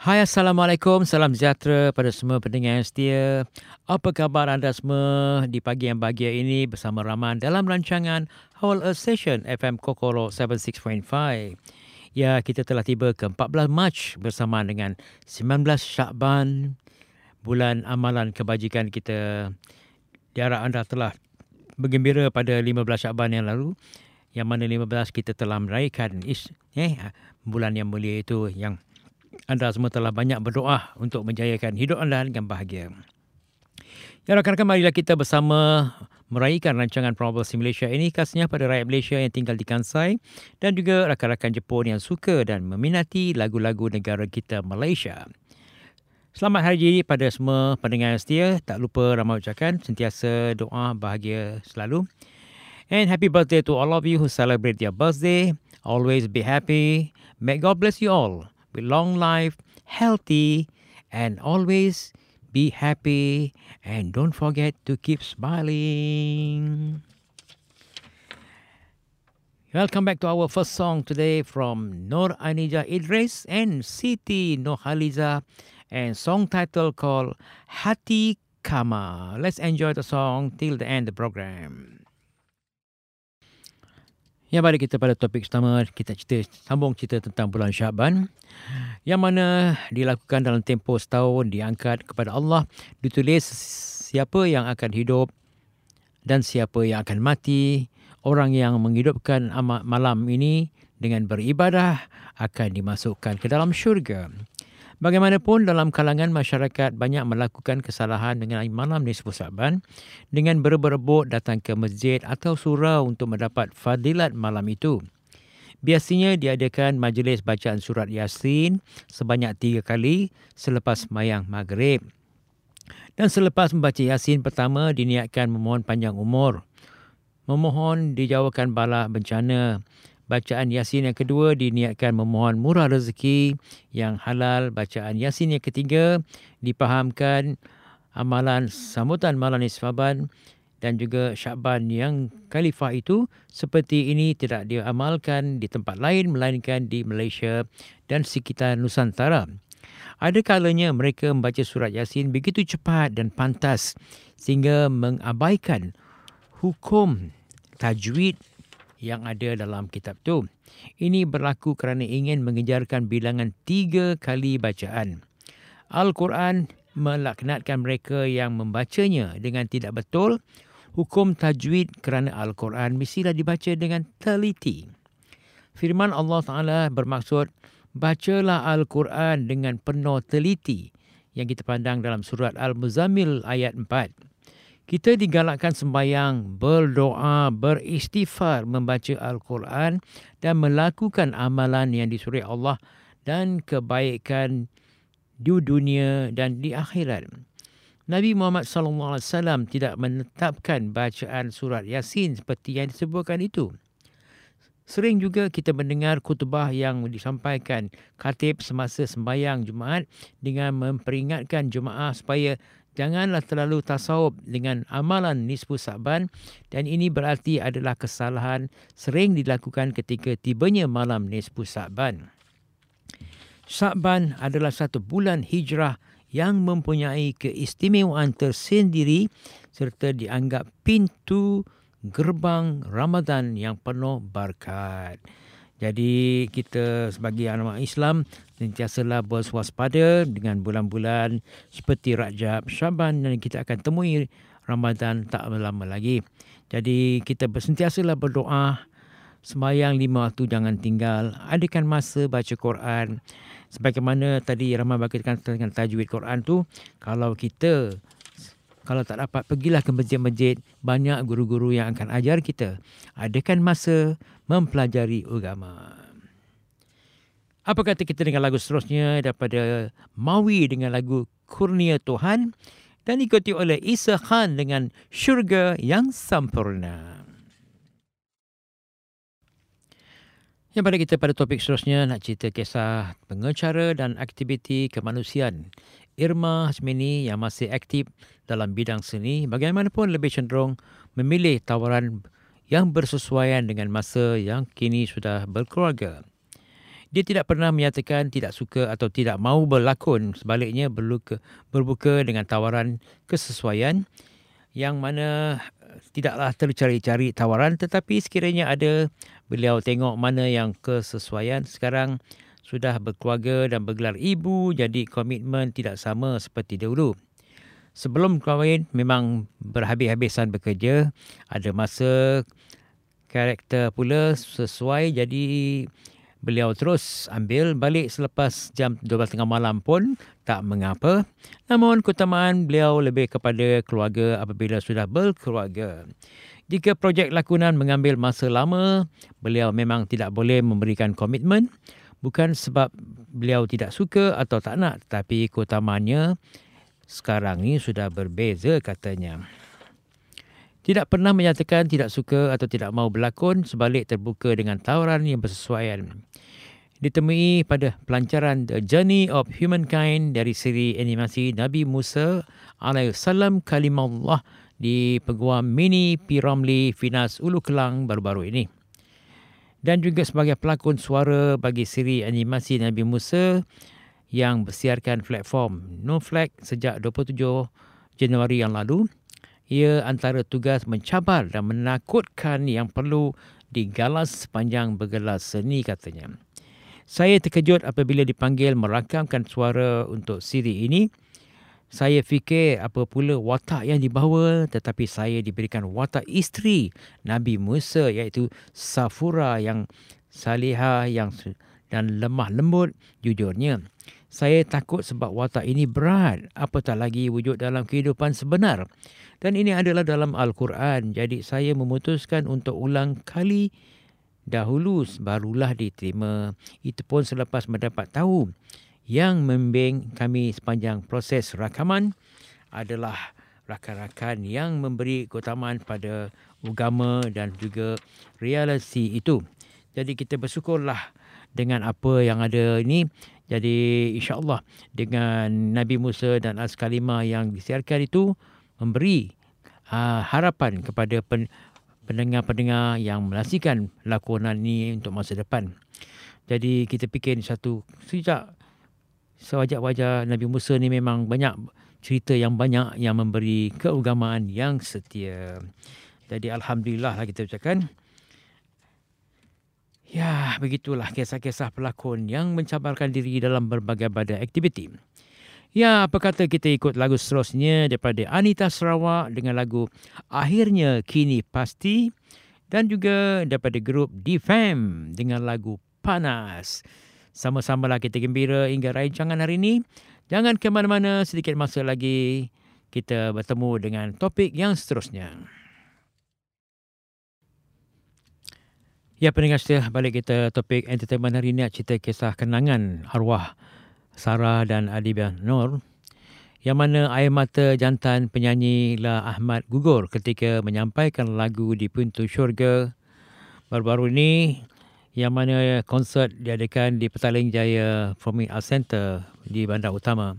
Hai Assalamualaikum, salam sejahtera pada semua pendengar yang setia. Apa khabar anda semua di pagi yang bahagia ini bersama Rahman dalam rancangan Whole Earth Session FM Kokoro 76.5. Ya, kita telah tiba ke 14 Mac bersama dengan 19 Syakban, bulan amalan kebajikan kita. Diharap anda telah bergembira pada 15 Syakban yang lalu yang mana 15 kita telah meraihkan is, eh, bulan yang mulia itu yang anda semua telah banyak berdoa untuk menjayakan hidup anda dengan bahagia. Ya rakan-rakan marilah kita bersama meraihkan rancangan Probable Simulation ini khasnya pada rakyat Malaysia yang tinggal di Kansai dan juga rakan-rakan Jepun yang suka dan meminati lagu-lagu negara kita Malaysia. Selamat hari pada semua pendengar yang setia. Tak lupa ramai ucapkan sentiasa doa bahagia selalu. And happy birthday to all of you who celebrate your birthday. Always be happy. May God bless you all with long life, healthy, and always be happy. And don't forget to keep smiling. Welcome back to our first song today from Nor Anija Idris and Siti Nohaliza, and song title called Hati Kama. Let's enjoy the song till the end of the program. Yang balik kita pada topik pertama, kita cerita, sambung cerita tentang bulan Syaban. Yang mana dilakukan dalam tempoh setahun, diangkat kepada Allah. Ditulis siapa yang akan hidup dan siapa yang akan mati. Orang yang menghidupkan malam ini dengan beribadah akan dimasukkan ke dalam syurga. Bagaimanapun dalam kalangan masyarakat banyak melakukan kesalahan dengan malam nisfu Sa'ban dengan berebut datang ke masjid atau surau untuk mendapat fadilat malam itu. Biasanya diadakan majlis bacaan surat Yasin sebanyak tiga kali selepas mayang maghrib. Dan selepas membaca Yasin pertama diniatkan memohon panjang umur. Memohon dijauhkan bala bencana bacaan Yasin yang kedua diniatkan memohon murah rezeki yang halal. Bacaan Yasin yang ketiga dipahamkan amalan sambutan malam nisfaban dan juga Syaban yang khalifah itu seperti ini tidak diamalkan di tempat lain melainkan di Malaysia dan sekitar Nusantara. Ada kalanya mereka membaca surat Yasin begitu cepat dan pantas sehingga mengabaikan hukum tajwid yang ada dalam kitab itu. Ini berlaku kerana ingin mengejarkan bilangan tiga kali bacaan. Al-Quran melaknatkan mereka yang membacanya dengan tidak betul. Hukum tajwid kerana Al-Quran mestilah dibaca dengan teliti. Firman Allah Ta'ala bermaksud, bacalah Al-Quran dengan penuh teliti yang kita pandang dalam surat Al-Muzammil ayat 4. Kita digalakkan sembahyang, berdoa, beristighfar, membaca Al-Quran dan melakukan amalan yang disuruh Allah dan kebaikan di dunia dan di akhirat. Nabi Muhammad wasallam tidak menetapkan bacaan surat Yasin seperti yang disebutkan itu. Sering juga kita mendengar kutubah yang disampaikan khatib semasa sembahyang Jumaat dengan memperingatkan jemaah supaya Janganlah terlalu tasawuf dengan amalan nisfu Sa'ban dan ini berarti adalah kesalahan sering dilakukan ketika tibanya malam nisfu Sa'ban. Sa'ban adalah satu bulan hijrah yang mempunyai keistimewaan tersendiri serta dianggap pintu gerbang Ramadan yang penuh berkat. Jadi kita sebagai anak Islam sentiasalah berwaspada dengan bulan-bulan seperti Rajab, Syaban dan kita akan temui Ramadan tak lama lagi. Jadi kita bersentiasalah berdoa semayang lima waktu jangan tinggal. Adakan masa baca Quran. Sebagaimana tadi Rahman bagikan dengan tajwid Quran tu, kalau kita kalau tak dapat pergilah ke masjid-masjid. Banyak guru-guru yang akan ajar kita. Adakan masa mempelajari agama. Apa kata kita dengan lagu seterusnya daripada Mawi dengan lagu Kurnia Tuhan dan ikuti oleh Isa Khan dengan Syurga yang Sempurna. Yang pada kita pada topik seterusnya nak cerita kisah pengacara dan aktiviti kemanusiaan Irma Hasmini yang masih aktif dalam bidang seni bagaimanapun lebih cenderung memilih tawaran yang bersesuaian dengan masa yang kini sudah berkeluarga. Dia tidak pernah menyatakan tidak suka atau tidak mahu berlakon. Sebaliknya berluka, berbuka dengan tawaran kesesuaian yang mana tidaklah tercari-cari tawaran tetapi sekiranya ada beliau tengok mana yang kesesuaian sekarang sudah berkeluarga dan bergelar ibu jadi komitmen tidak sama seperti dahulu. Sebelum kahwin memang berhabis-habisan bekerja, ada masa karakter pula sesuai jadi beliau terus ambil balik selepas jam 12.30 malam pun tak mengapa. Namun keutamaan beliau lebih kepada keluarga apabila sudah berkeluarga. Jika projek lakonan mengambil masa lama, beliau memang tidak boleh memberikan komitmen bukan sebab beliau tidak suka atau tak nak tetapi keutamanya sekarang ni sudah berbeza katanya. Tidak pernah menyatakan tidak suka atau tidak mahu berlakon sebalik terbuka dengan tawaran yang bersesuaian. Ditemui pada pelancaran The Journey of Humankind dari siri animasi Nabi Musa alaihissalam kalimullah di Peguam Mini Piramli Finas Ulu Kelang baru-baru ini dan juga sebagai pelakon suara bagi siri animasi Nabi Musa yang bersiarkan platform No Flag sejak 27 Januari yang lalu. Ia antara tugas mencabar dan menakutkan yang perlu digalas sepanjang bergelar seni katanya. Saya terkejut apabila dipanggil merakamkan suara untuk siri ini saya fikir apa pula watak yang dibawa tetapi saya diberikan watak isteri Nabi Musa iaitu Safura yang salihah yang dan lemah lembut jujurnya. Saya takut sebab watak ini berat apatah lagi wujud dalam kehidupan sebenar. Dan ini adalah dalam Al-Quran. Jadi saya memutuskan untuk ulang kali dahulu barulah diterima. Itu pun selepas mendapat tahu yang membimbing kami sepanjang proses rakaman adalah rakan-rakan yang memberi keutamaan pada agama dan juga realiti itu. Jadi kita bersyukurlah dengan apa yang ada ini. Jadi insyaAllah dengan Nabi Musa dan As-Kalimah yang disiarkan itu memberi uh, harapan kepada pen, pendengar-pendengar yang menasikan lakonan ini untuk masa depan. Jadi kita fikir satu sejak sewajah-wajah Nabi Musa ni memang banyak cerita yang banyak yang memberi keagamaan yang setia. Jadi Alhamdulillah lah kita ucapkan. Ya, begitulah kisah-kisah pelakon yang mencabarkan diri dalam berbagai badai aktiviti. Ya, apa kata kita ikut lagu seterusnya daripada Anita Sarawak dengan lagu Akhirnya Kini Pasti dan juga daripada grup Defam dengan lagu Panas. Sama-samalah kita gembira hingga rancangan hari ini. Jangan ke mana-mana sedikit masa lagi kita bertemu dengan topik yang seterusnya. Ya pendengar setia balik kita topik entertainment hari ini cerita kisah kenangan arwah Sarah dan Adibah Nur yang mana air mata jantan penyanyi La Ahmad gugur ketika menyampaikan lagu di pintu syurga baru-baru ini yang mana konsert diadakan di Petaling Jaya Performing Arts Center di Bandar Utama.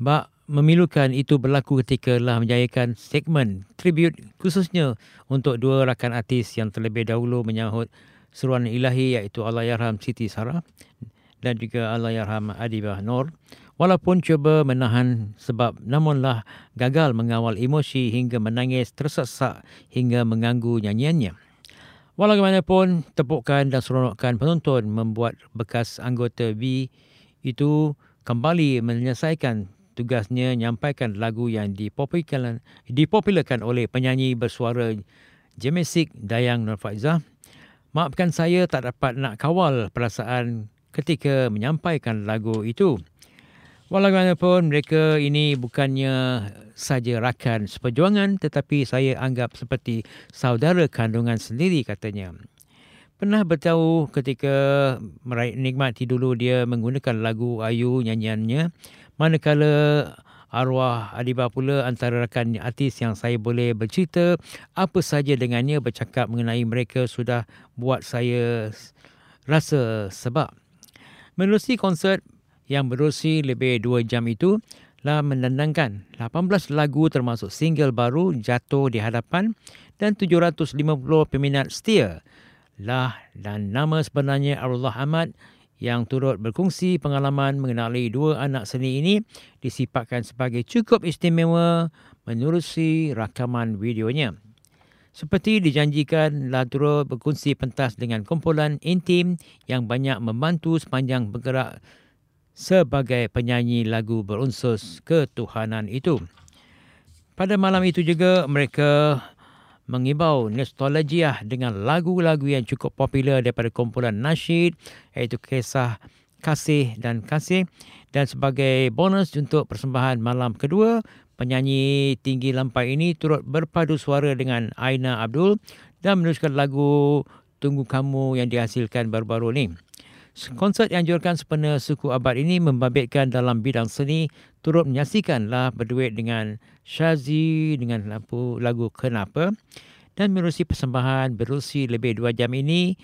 Bak memilukan itu berlaku ketika telah menjayakan segmen tribute khususnya untuk dua rakan artis yang terlebih dahulu menyahut seruan ilahi iaitu Allahyarham Siti Sarah dan juga Allahyarham Adibah Nur. Walaupun cuba menahan sebab namunlah gagal mengawal emosi hingga menangis tersesak hingga mengganggu nyanyiannya. Walaupun tepukan dan seronokkan penonton membuat bekas anggota B itu kembali menyelesaikan tugasnya menyampaikan lagu yang dipopularkan, dipopularkan oleh penyanyi bersuara Jemesik Dayang Nur Faizah. Maafkan saya tak dapat nak kawal perasaan ketika menyampaikan lagu itu. Walaupun mereka ini bukannya saja rakan seperjuangan tetapi saya anggap seperti saudara kandungan sendiri katanya. Pernah bertahu ketika meraih nikmati dulu dia menggunakan lagu Ayu nyanyiannya manakala arwah Adibah pula antara rakan artis yang saya boleh bercerita apa saja dengannya bercakap mengenai mereka sudah buat saya rasa sebab. Menerusi konsert yang berusi lebih 2 jam itu telah mendandangkan 18 lagu termasuk single baru jatuh di hadapan dan 750 peminat setia lah dan nama sebenarnya Arullah Ahmad yang turut berkongsi pengalaman mengenali dua anak seni ini disifatkan sebagai cukup istimewa menerusi rakaman videonya. Seperti dijanjikan, turut berkongsi pentas dengan kumpulan intim yang banyak membantu sepanjang bergerak sebagai penyanyi lagu berunsur ketuhanan itu. Pada malam itu juga mereka mengibau nostalgia dengan lagu-lagu yang cukup popular daripada kumpulan nasyid iaitu kisah kasih dan kasih dan sebagai bonus untuk persembahan malam kedua penyanyi tinggi lampai ini turut berpadu suara dengan Aina Abdul dan meneruskan lagu Tunggu Kamu yang dihasilkan baru-baru ini. Konsert yang dianjurkan sepenuh suku abad ini membabitkan dalam bidang seni turut menyaksikanlah berduet dengan Shazi dengan lagu, lagu Kenapa dan menerusi persembahan berusi lebih dua jam ini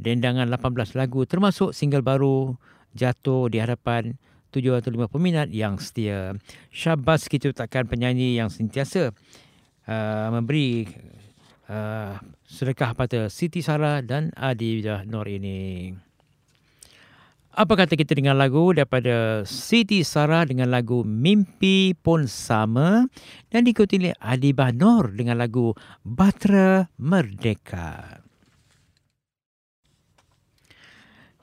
dendangan 18 lagu termasuk single baru jatuh di hadapan 750 peminat yang setia. Syabas kita takkan penyanyi yang sentiasa uh, memberi uh, sedekah pada Siti Sarah dan Adi Nur ini. Apa kata kita dengan lagu daripada Siti Sarah dengan lagu Mimpi Pun Sama dan diikuti oleh Adibah Nur dengan lagu Batra Merdeka.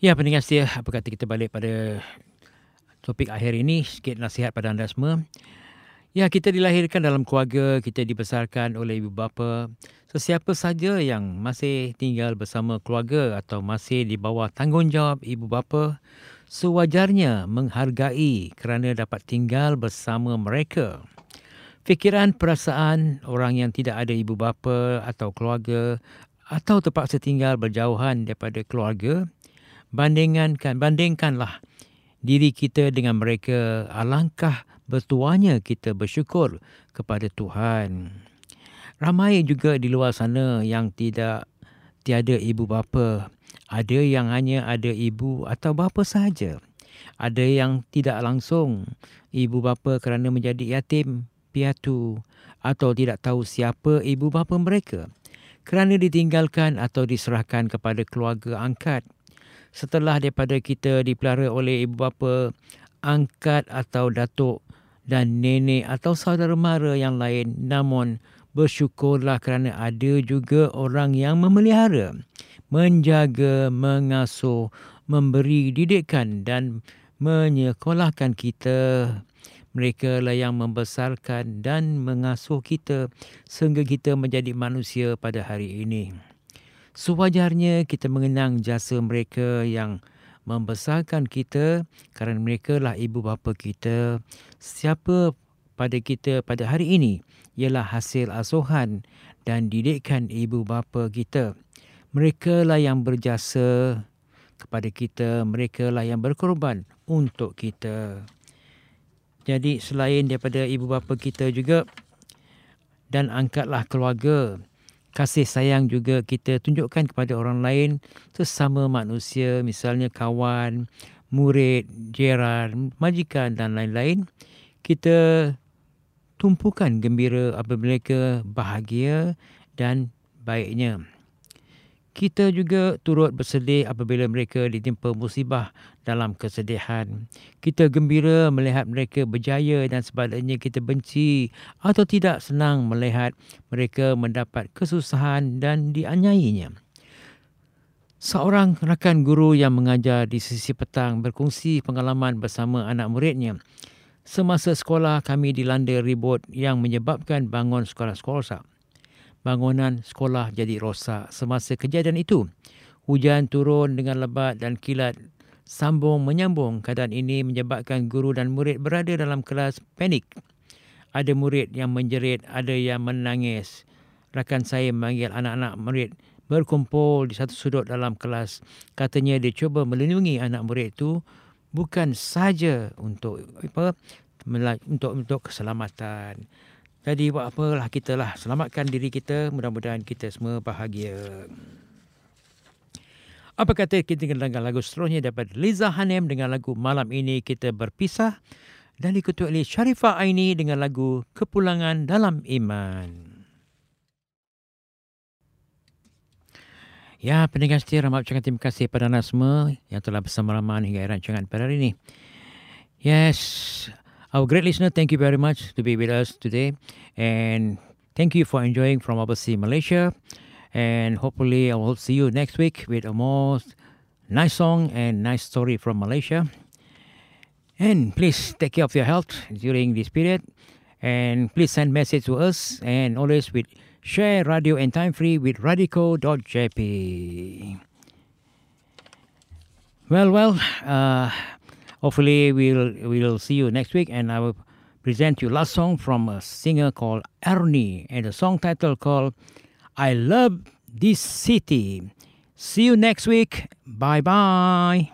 Ya, pendengar setia, apa kata kita balik pada topik akhir ini, sikit nasihat pada anda semua. Ya, kita dilahirkan dalam keluarga, kita dibesarkan oleh ibu bapa. Sesiapa saja yang masih tinggal bersama keluarga atau masih di bawah tanggungjawab ibu bapa, sewajarnya menghargai kerana dapat tinggal bersama mereka. Fikiran perasaan orang yang tidak ada ibu bapa atau keluarga atau terpaksa tinggal berjauhan daripada keluarga, bandingkan bandingkanlah diri kita dengan mereka alangkah bertuanya kita bersyukur kepada Tuhan. Ramai juga di luar sana yang tidak tiada ibu bapa. Ada yang hanya ada ibu atau bapa sahaja. Ada yang tidak langsung ibu bapa kerana menjadi yatim, piatu atau tidak tahu siapa ibu bapa mereka kerana ditinggalkan atau diserahkan kepada keluarga angkat. Setelah daripada kita dipelihara oleh ibu bapa angkat atau datuk dan nenek atau saudara mara yang lain. Namun bersyukurlah kerana ada juga orang yang memelihara, menjaga, mengasuh, memberi didikan dan menyekolahkan kita. Mereka lah yang membesarkan dan mengasuh kita sehingga kita menjadi manusia pada hari ini. Sewajarnya kita mengenang jasa mereka yang membesarkan kita kerana mereka lah ibu bapa kita. Siapa pada kita pada hari ini ialah hasil asuhan dan didikan ibu bapa kita. Mereka lah yang berjasa kepada kita. Mereka lah yang berkorban untuk kita. Jadi selain daripada ibu bapa kita juga dan angkatlah keluarga kasih sayang juga kita tunjukkan kepada orang lain sesama manusia misalnya kawan, murid, jiran, majikan dan lain-lain kita tumpukan gembira apabila mereka bahagia dan baiknya. Kita juga turut bersedih apabila mereka ditimpa musibah dalam kesedihan. Kita gembira melihat mereka berjaya dan sebaliknya kita benci atau tidak senang melihat mereka mendapat kesusahan dan dianyainya. Seorang rakan guru yang mengajar di sisi petang berkongsi pengalaman bersama anak muridnya. Semasa sekolah kami dilanda ribut yang menyebabkan bangun sekolah-sekolah bangunan sekolah jadi rosak. Semasa kejadian itu, hujan turun dengan lebat dan kilat sambung menyambung. Keadaan ini menyebabkan guru dan murid berada dalam kelas panik. Ada murid yang menjerit, ada yang menangis. Rakan saya memanggil anak-anak murid berkumpul di satu sudut dalam kelas. Katanya dia cuba melindungi anak murid itu bukan saja untuk apa untuk untuk keselamatan. Jadi buat apalah kita lah selamatkan diri kita mudah-mudahan kita semua bahagia. Apa kata kita dengar lagu seterusnya daripada Liza Hanem dengan lagu Malam Ini Kita Berpisah dan diikuti oleh Sharifah Aini dengan lagu Kepulangan Dalam Iman. Ya, pendengar setia ramai ucapkan terima kasih pada anda semua yang telah bersama Rahman hingga rancangan pada hari ini. Yes, our great listener, thank you very much to be with us today. And thank you for enjoying from overseas Malaysia. And hopefully I will see you next week with a more nice song and nice story from Malaysia. And please take care of your health during this period. And please send message to us and always with share radio and time free with radico.jp. Well, well, uh, hopefully we'll we'll see you next week, and I will present you last song from a singer called Ernie, and the song title called "I Love This City." See you next week. Bye bye.